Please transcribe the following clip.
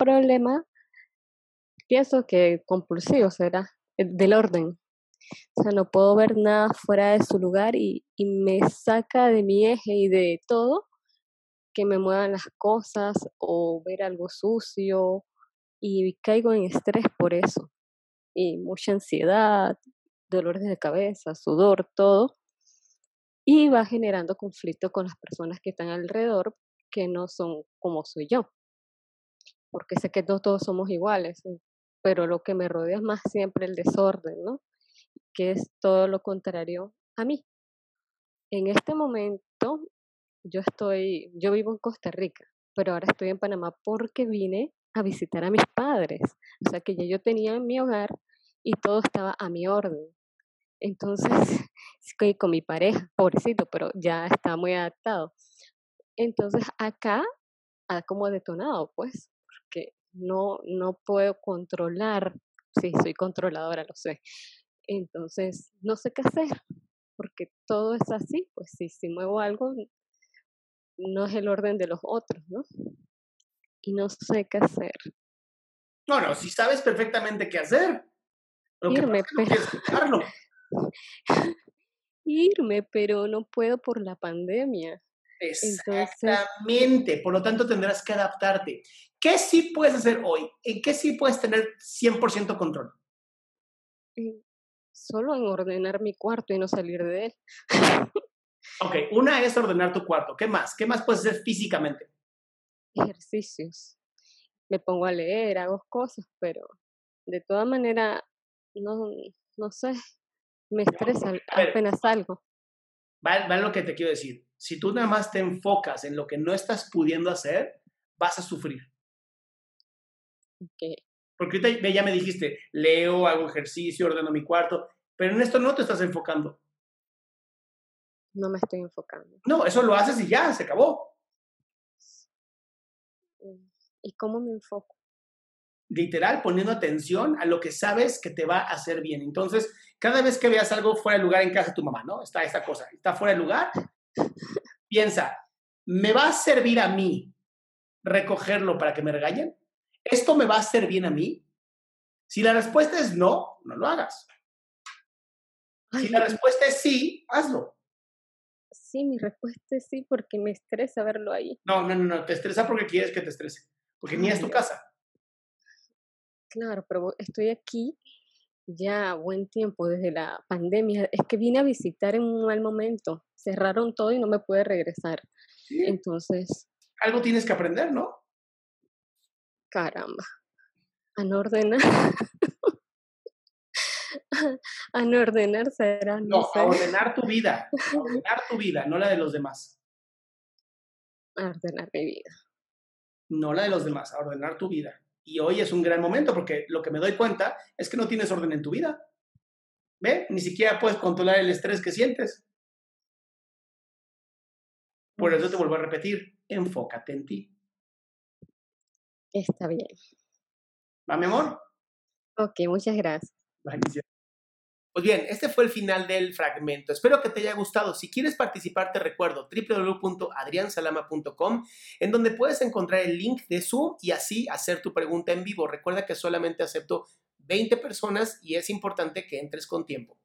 problema, pienso que compulsivo será, del orden. O sea, no puedo ver nada fuera de su lugar y, y me saca de mi eje y de todo que me muevan las cosas o ver algo sucio y caigo en estrés por eso. Y mucha ansiedad, dolores de cabeza, sudor, todo. Y va generando conflicto con las personas que están alrededor que no son como soy yo porque sé que no todos somos iguales, eh, pero lo que me rodea es más siempre el desorden, ¿no? Que es todo lo contrario a mí. En este momento yo estoy, yo vivo en Costa Rica, pero ahora estoy en Panamá porque vine a visitar a mis padres. O sea que ya yo tenía en mi hogar y todo estaba a mi orden. Entonces, con mi pareja, pobrecito, pero ya está muy adaptado. Entonces, acá ha como detonado, pues, no, no puedo controlar, sí, soy controladora, lo sé. Entonces, no sé qué hacer, porque todo es así, pues si, si muevo algo, no es el orden de los otros, ¿no? Y no sé qué hacer. No, no, si sabes perfectamente qué hacer. Irme, pero... Irme, pero no puedo por la pandemia. Exactamente, por lo tanto tendrás que adaptarte. ¿Qué sí puedes hacer hoy? ¿En qué sí puedes tener 100% control? Solo en ordenar mi cuarto y no salir de él. ok, una es ordenar tu cuarto. ¿Qué más? ¿Qué más puedes hacer físicamente? Ejercicios. Me pongo a leer, hago cosas, pero de toda manera, no, no sé, me estresa apenas salgo. Va, lo que te quiero decir. Si tú nada más te enfocas en lo que no estás pudiendo hacer, vas a sufrir. Okay. Porque ahorita ya me dijiste, leo, hago ejercicio, ordeno mi cuarto, pero en esto no te estás enfocando. No me estoy enfocando. No, eso lo haces y ya, se acabó. ¿Y cómo me enfoco? Literal, poniendo atención a lo que sabes que te va a hacer bien. Entonces, cada vez que veas algo fuera de lugar en casa de tu mamá, ¿no? Está esta cosa, está fuera de lugar, piensa, ¿me va a servir a mí recogerlo para que me regañen? ¿Esto me va a hacer bien a mí? Si la respuesta es no, no lo hagas. Si la respuesta es sí, hazlo. Sí, mi respuesta es sí porque me estresa verlo ahí. No, no, no, no, te estresa porque quieres que te estrese, porque ni es tu casa. Claro, pero estoy aquí ya buen tiempo desde la pandemia. Es que vine a visitar en un mal momento. Cerraron todo y no me pude regresar. Entonces. Algo tienes que aprender, ¿no? Caramba. A no ordenar. a no ordenar será. No, a ordenar tu vida. A ordenar tu vida, no la de los demás. A ordenar mi vida. No la de los demás, a ordenar tu vida. Y hoy es un gran momento porque lo que me doy cuenta es que no tienes orden en tu vida. ¿Ve? Ni siquiera puedes controlar el estrés que sientes. Por eso te vuelvo a repetir, enfócate en ti. Está bien. ¿Va, mi amor? Ok, muchas gracias. Pues bien, este fue el final del fragmento. Espero que te haya gustado. Si quieres participar, te recuerdo www.adriansalama.com, en donde puedes encontrar el link de Zoom y así hacer tu pregunta en vivo. Recuerda que solamente acepto 20 personas y es importante que entres con tiempo.